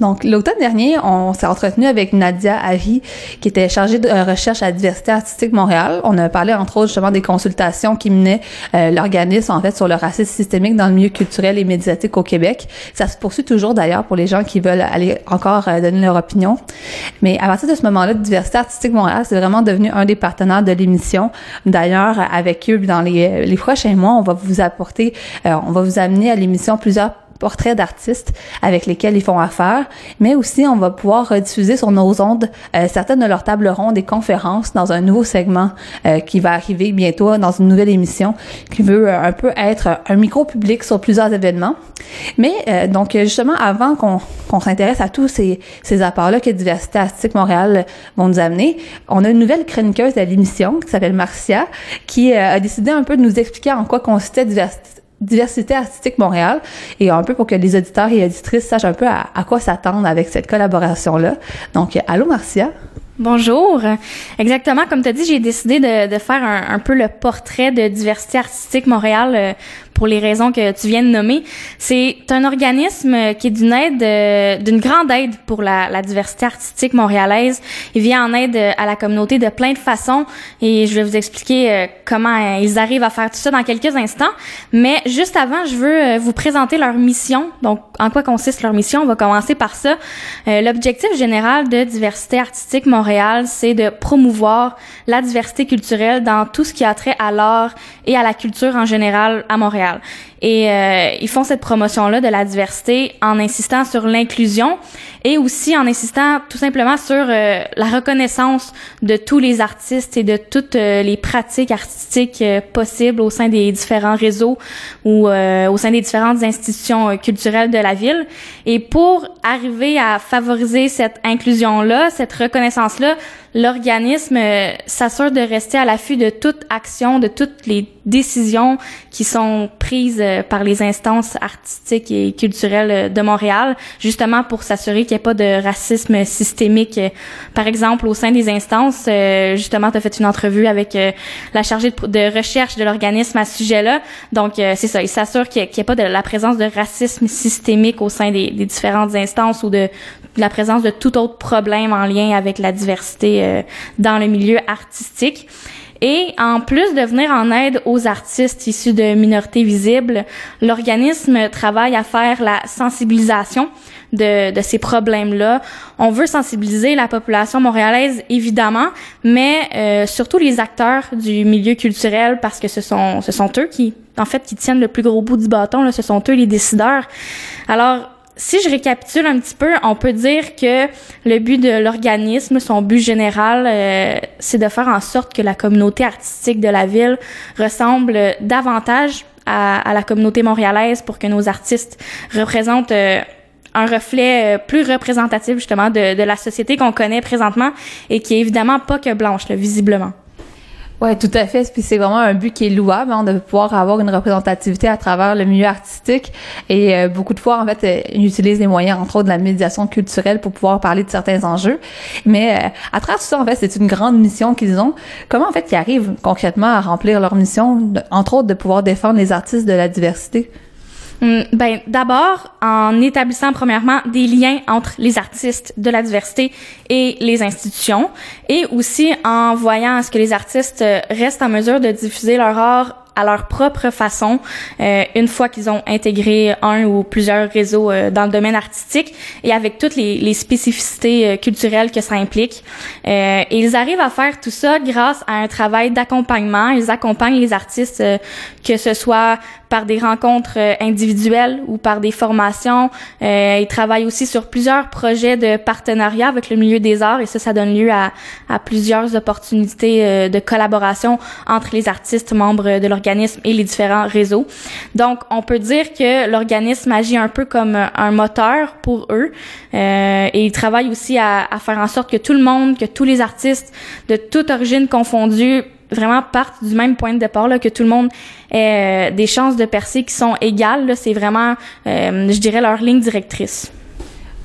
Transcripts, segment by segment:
Donc, l'automne dernier, on s'est entretenu avec Nadia Harry, qui était chargée de recherche à diversité artistique Montréal. On a parlé, entre autres, justement, des consultations qui menaient euh, l'organisme, en fait, sur le racisme systémique dans le milieu culturel et médiatique au Québec. Ça se poursuit toujours, d'ailleurs, pour les gens qui veulent aller encore euh, donner leur opinion. Mais à partir de ce moment-là, Diversité artistique Montréal, c'est vraiment devenu un des partenaires de l'émission. D'ailleurs, avec eux, dans les, les prochains mois, on va vous apporter, euh, on va vous amener à l'émission plusieurs portraits d'artistes avec lesquels ils font affaire, mais aussi on va pouvoir diffuser sur nos ondes euh, certaines de leurs tables rondes et conférences dans un nouveau segment euh, qui va arriver bientôt dans une nouvelle émission qui veut euh, un peu être un micro public sur plusieurs événements. Mais donc justement avant qu'on s'intéresse à tous ces, ces apports-là que Diversité Artistique Montréal vont nous amener, on a une nouvelle chroniqueuse à l'émission qui s'appelle Marcia qui a décidé un peu de nous expliquer en quoi consistait Diversité Diversité artistique Montréal et un peu pour que les auditeurs et auditrices sachent un peu à, quoi s'attendre avec cette collaboration-là. Donc, allô Marcia? Bonjour. Exactement, comme tu as dit, j'ai décidé de, faire un, peu le portrait de Diversité artistique Montréal euh, pour les raisons que tu viens de nommer. C'est un organisme qui est d'une aide, euh, d'une grande aide pour la, diversité artistique montréalaise. Il vient en aide à la communauté de plein de façons et je vais vous expliquer euh, comment ils arrivent à faire tout ça dans quelques instants. Mais juste avant, je veux euh, vous présenter leur mission. Donc, en quoi consiste leur mission? On va commencer par ça. L'objectif général de Diversité artistique Montréal, c'est de promouvoir la diversité culturelle dans tout ce qui a trait à l'art et à la culture en général à Montréal. Et euh, ils font cette promotion-là de la diversité en insistant sur l'inclusion et aussi en insistant tout simplement sur euh, la reconnaissance de tous les artistes et de toutes euh, les pratiques artistiques possibles au sein des différents réseaux ou au sein des différentes institutions culturelles de la ville. Et pour arriver à favoriser cette inclusion-là, cette reconnaissance-là, l'organisme euh, s'assure de rester à l'affût de toute action, de toutes les décisions qui sont prises euh, par les instances artistiques et culturelles euh, de Montréal, justement pour s'assurer qu'il n'y ait pas de racisme systémique. Par exemple, au sein des instances, justement, tu as fait une entrevue avec la chargée de, recherche de l'organisme à ce sujet-là. Donc, c'est ça, il s'assure qu'il n'y ait, pas de la présence de racisme systémique au sein des, des différentes instances ou de la présence de tout autre problème en lien avec la diversité euh, dans le milieu artistique. Et en plus de venir en aide aux artistes issus de minorités visibles, l'organisme travaille à faire la sensibilisation de, de ces problèmes-là. On veut sensibiliser la population montréalaise, évidemment, mais euh, surtout les acteurs du milieu culturel parce que ce sont, ce sont eux qui, en fait, qui tiennent le plus gros bout du bâton. Là, ce sont eux les décideurs. Alors, si je récapitule un petit peu, on peut dire que le but de l'organisme, son but général, euh, c'est de faire en sorte que la communauté artistique de la ville ressemble davantage à, la communauté montréalaise pour que nos artistes représentent euh, un reflet euh, plus représentatif justement de, la société qu'on connaît présentement et qui est évidemment pas que blanche, là, visiblement. Ouais, tout à fait. Puis c'est vraiment un but qui est louable, hein, de pouvoir avoir une représentativité à travers le milieu artistique. Et euh, beaucoup de fois, en fait, euh, ils utilisent les moyens, entre autres, de la médiation culturelle pour pouvoir parler de certains enjeux. Mais euh, à travers tout ça, en fait, c'est une grande mission qu'ils ont. Comment, en fait, ils arrivent concrètement à remplir leur mission, entre autres, de pouvoir défendre les artistes de la diversité? Hum, ben d'abord en établissant premièrement des liens entre les artistes de la diversité et les institutions et aussi en voyant à ce que les artistes restent en mesure de diffuser leur art à leur propre façon euh, une fois qu'ils ont intégré un ou plusieurs réseaux euh, dans le domaine artistique et avec toutes les, spécificités euh, culturelles que ça implique. et ils arrivent à faire tout ça grâce à un travail d'accompagnement. Ils accompagnent les artistes, que ce soit par des rencontres individuelles ou par des formations. ils travaillent aussi sur plusieurs projets de partenariat avec le milieu des arts et ça, ça donne lieu à, à plusieurs opportunités de collaboration entre les artistes membres de l'organisation et les différents réseaux. Donc, on peut dire que l'organisme agit un peu comme un moteur pour eux euh, et il travaille aussi à, à faire en sorte que tout le monde, que tous les artistes de toute origine confondue vraiment partent du même point de départ, là, que tout le monde ait euh, des chances de percer qui sont égales. C'est vraiment, euh, je dirais, leur ligne directrice.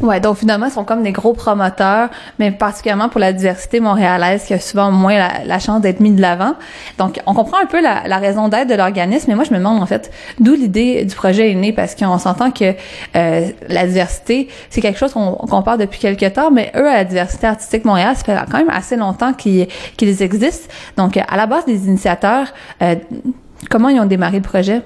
Ouais, donc finalement, ils sont comme des gros promoteurs, mais particulièrement pour la diversité montréalaise qui a souvent moins la, chance d'être mis de l'avant. Donc, on comprend un peu la, raison d'être de l'organisme, mais moi, je me demande en fait d'où l'idée du projet est née, parce qu'on s'entend que euh, la diversité, c'est quelque chose qu'on parle depuis quelques temps, mais eux, à la diversité artistique Montréal, ça fait quand même assez longtemps qu'ils existent. Donc, à la base des initiateurs, euh, comment ils ont démarré le projet?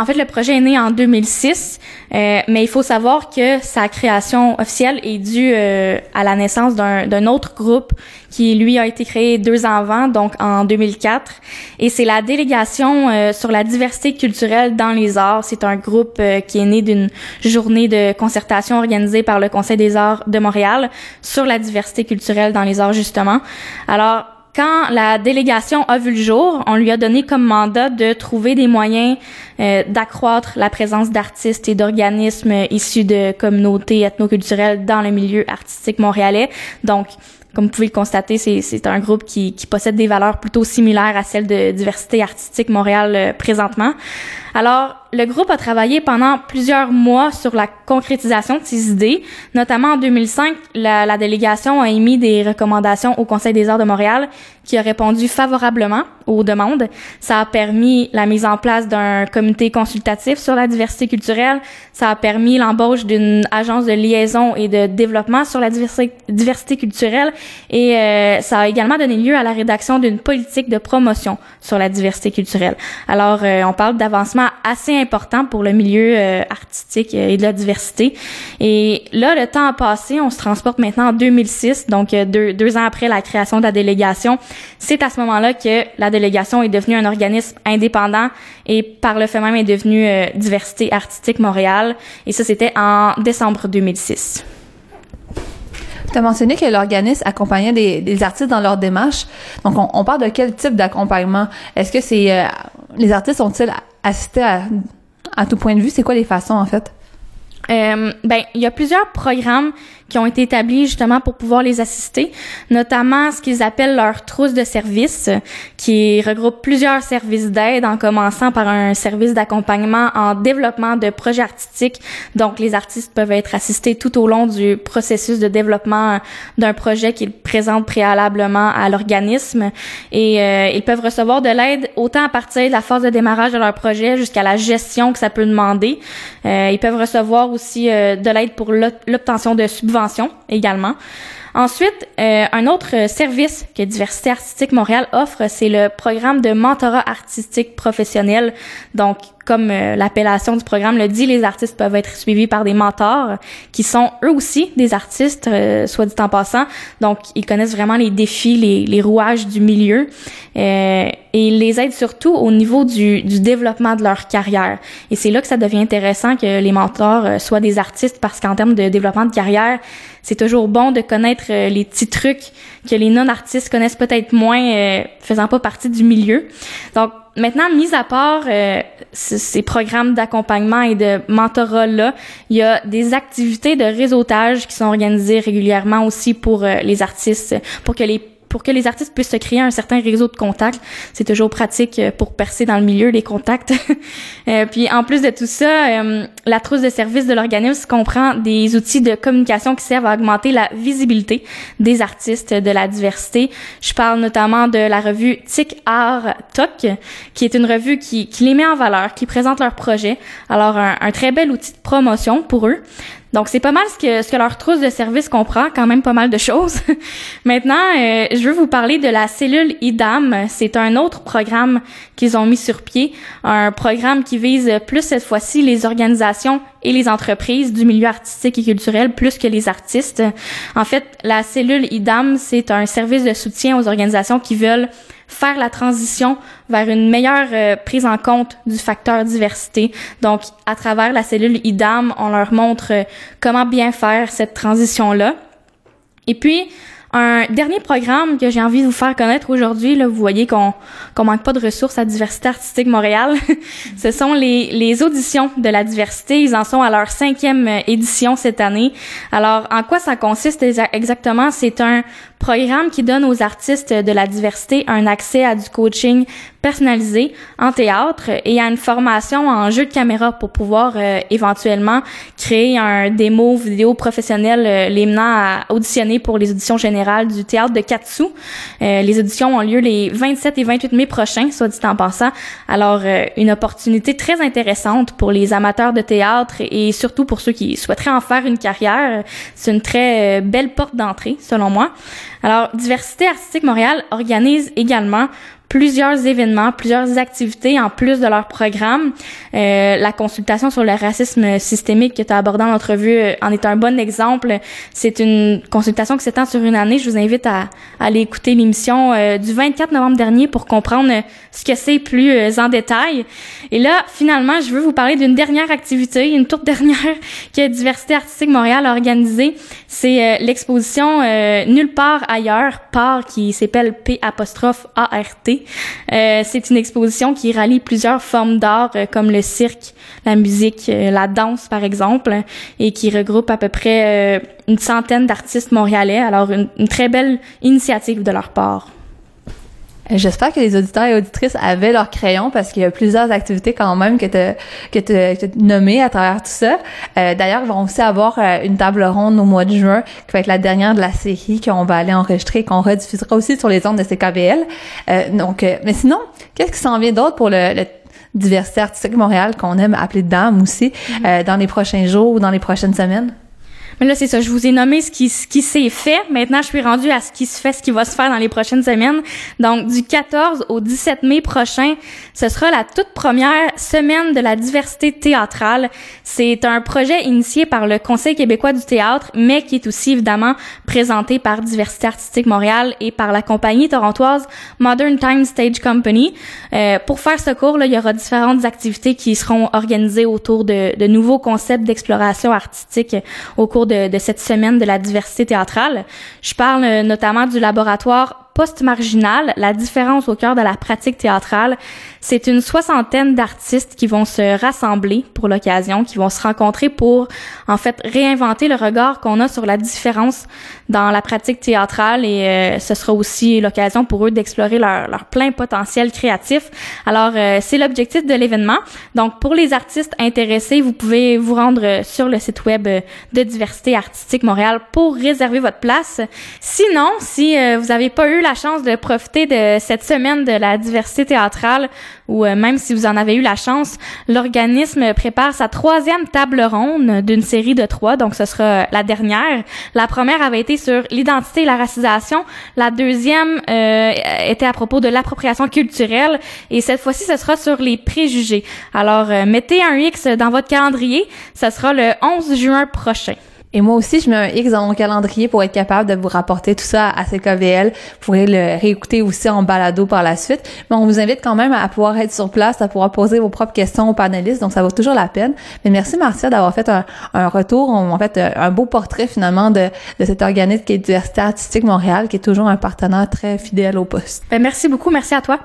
En fait, le projet est né en 2006, euh, mais il faut savoir que sa création officielle est due euh, à la naissance d'un autre groupe qui, lui, a été créé deux ans avant, donc en 2004. Et c'est la délégation euh, sur la diversité culturelle dans les arts. C'est un groupe qui est né d'une journée de concertation organisée par le Conseil des arts de Montréal sur la diversité culturelle dans les arts, justement. Alors, quand la délégation a vu le jour, on lui a donné comme mandat de trouver des moyens euh, d'accroître la présence d'artistes et d'organismes issus de communautés ethnoculturelles dans le milieu artistique montréalais. Donc, comme vous pouvez le constater, c'est un groupe qui, qui, possède des valeurs plutôt similaires à celles de diversité artistique Montréal euh, présentement. Alors, le groupe a travaillé pendant plusieurs mois sur la concrétisation de ces idées. Notamment en 2005, la, la, délégation a émis des recommandations au Conseil des arts de Montréal qui a répondu favorablement aux demandes. Ça a permis la mise en place d'un comité consultatif sur la diversité culturelle. Ça a permis l'embauche d'une agence de liaison et de développement sur la diversité, culturelle. Et euh, ça a également donné lieu à la rédaction d'une politique de promotion sur la diversité culturelle. Alors, euh, on parle d'avancement assez important pour le milieu euh, artistique et de la diversité. Et là, le temps a passé, on se transporte maintenant en 2006, donc euh, deux, ans après la création de la délégation. C'est à ce moment-là que la délégation est devenue un organisme indépendant et par le fait même est devenue euh, Diversité artistique Montréal. Et ça, c'était en décembre 2006. Tu as mentionné que l'organisme accompagnait des, artistes dans leur démarche. Donc, on, on parle de quel type d'accompagnement? Est-ce que c'est... les artistes sont-ils assistés à à tout point de vue, c'est quoi les façons en fait? Euh, ben, il y a plusieurs programmes qui ont été établis justement pour pouvoir les assister, notamment ce qu'ils appellent leur trousse de services, qui regroupe plusieurs services d'aide, en commençant par un service d'accompagnement en développement de projets artistiques. Donc, les artistes peuvent être assistés tout au long du processus de développement d'un projet qu'ils présentent préalablement à l'organisme, et euh, ils peuvent recevoir de l'aide autant à partir de la phase de démarrage de leur projet jusqu'à la gestion que ça peut demander. Euh, ils peuvent recevoir aussi euh, de l'aide pour l'obtention de subventions également. Ensuite, euh, un autre service que Diversité artistique Montréal offre, c'est le programme de mentorat artistique professionnel. Donc, comme euh, l'appellation du programme le dit, les artistes peuvent être suivis par des mentors qui sont eux aussi des artistes, euh, soit dit en passant. Donc, ils connaissent vraiment les défis, les, rouages du milieu euh, et ils les aident surtout au niveau du, du développement de leur carrière. Et c'est là que ça devient intéressant que les mentors euh, soient des artistes parce qu'en termes de développement de carrière, c'est toujours bon de connaître les petits trucs que les non-artistes connaissent peut-être moins, faisant pas partie du milieu. Donc, Maintenant, mis à part euh, ces programmes d'accompagnement et de mentorat-là, il y a des activités de réseautage qui sont organisées régulièrement aussi pour euh, les artistes, pour que les pour que les artistes puissent se créer un certain réseau de contacts. C'est toujours pratique euh, pour percer dans le milieu les contacts. euh, puis en plus de tout ça, euh, la trousse de services de l'organisme comprend des outils de communication qui servent à augmenter la visibilité des artistes de la diversité. Je parle notamment de la revue Tic Art Toc, qui est une revue qui, qui les met en valeur, qui présente leurs projets. Alors un, un très bel outil de promotion pour eux. Donc c'est pas mal ce que ce que leur trousse de service comprend, quand même pas mal de choses. Maintenant, euh, je veux vous parler de la cellule IDAM. C'est un autre programme qu'ils ont mis sur pied, un programme qui vise plus cette fois-ci les organisations et les entreprises du milieu artistique et culturel plus que les artistes. En fait, la cellule IDAM, c'est un service de soutien aux organisations qui veulent faire la transition vers une meilleure euh, prise en compte du facteur diversité. Donc, à travers la cellule IDAM, on leur montre euh, comment bien faire cette transition-là. Et puis, Un dernier programme que j'ai envie de vous faire connaître aujourd'hui, là, vous voyez qu'on qu'on manque pas de ressources à Diversité artistique Montréal. Ce sont les, les auditions de la diversité. Ils en sont à leur cinquième euh, édition cette année. Alors, en quoi ça consiste exactement? C'est un programme qui donne aux artistes de la diversité un accès à du coaching personnalisé en théâtre et à une formation en jeu de caméra pour pouvoir euh, éventuellement créer un démo vidéo professionnel euh, les menant à auditionner pour les auditions générales du théâtre de Katsu. Euh, les auditions ont lieu les 27 et 28 mai prochains, soit dit en passant. Alors, une opportunité très intéressante pour les amateurs de théâtre et surtout pour ceux qui souhaiteraient en faire une carrière. C'est une très belle porte d'entrée, selon moi. Alors, Diversité artistique Montréal organise également plusieurs événements, plusieurs activités en plus de leur programme. Euh, la consultation sur le racisme systémique que tu as abordé en entrevue euh, en est un bon exemple. C'est une consultation qui s'étend sur une année. Je vous invite à, aller écouter l'émission euh, du 24 novembre dernier pour comprendre ce que c'est plus en détail. Et là, finalement, je veux vous parler d'une dernière activité, une toute dernière que Diversité artistique Montréal a organisée. C'est l'exposition Nulle part ailleurs, part qui s'appelle P apostrophe Euh, c'est une exposition qui rallie plusieurs formes d'art euh, comme le cirque, la musique, euh, la danse par exemple, et qui regroupe à peu près une centaine d'artistes montréalais. Alors une, très belle initiative de leur part. J'espère que les auditeurs et auditrices avaient leur crayon parce qu'il y a plusieurs activités quand même que tu que tu nommées à travers tout ça. Euh, D'ailleurs, ils vont aussi avoir une table ronde au mois de juin qui va être la dernière de la série qu'on va aller enregistrer et qu'on rediffusera aussi sur les ondes de CKVL. Euh, donc, euh, mais sinon, qu'est-ce qui s'en vient d'autre pour le, le diversité artistique Montréal qu'on aime appeler dame aussi mm-hmm. euh, dans les prochains jours ou dans les prochaines semaines? Mais là, c'est ça. Je vous ai nommé ce qui, ce qui s'est fait. Maintenant, je suis rendue à ce qui se fait, ce qui va se faire dans les prochaines semaines. Donc, du 14 au 17 mai prochain, ce sera la toute première semaine de la diversité théâtrale. C'est un projet initié par le Conseil québécois du théâtre, mais qui est aussi évidemment présenté par Diversité artistique Montréal et par la compagnie torontoise Modern Time Stage Company. Euh, pour faire ce cours, là, il y aura différentes activités qui seront organisées autour de, de nouveaux concepts d'exploration artistique au cours de, cette semaine de la diversité théâtrale. Je parle euh, notamment du laboratoire post-marginal, la différence au cœur de la pratique théâtrale. C'est une soixantaine d'artistes qui vont se rassembler pour l'occasion, qui vont se rencontrer pour, en fait, réinventer le regard qu'on a sur la différence dans la pratique théâtrale et euh, ce sera aussi l'occasion pour eux d'explorer leur, plein potentiel créatif. Alors, euh, c'est l'objectif de l'événement. Donc, pour les artistes intéressés, vous pouvez vous rendre sur le site web de Diversité Artistique Montréal pour réserver votre place. Sinon, si euh, vous n'avez pas eu la chance de profiter de cette semaine de la diversité théâtrale, ou euh, même si vous en avez eu la chance, l'organisme prépare sa troisième table ronde d'une série de trois, donc ce sera la dernière. La première avait été sur l'identité et la racisation, la deuxième euh, était à propos de l'appropriation culturelle, et cette fois-ci, ce sera sur les préjugés. Alors, euh, mettez un X dans votre calendrier, ce sera le 11 juin prochain. Et moi aussi, je mets un X dans mon calendrier pour être capable de vous rapporter tout ça à CKVL. Vous pourrez le réécouter aussi en balado par la suite. Mais on vous invite quand même à pouvoir être sur place, à pouvoir poser vos propres questions aux panélistes. Donc, ça vaut toujours la peine. Mais merci, Marcia, d'avoir fait un, retour, en fait, un beau portrait finalement de, de cet organisme qui est Diversité artistique Montréal, qui est toujours un partenaire très fidèle au poste. Ben, merci beaucoup. Merci à toi.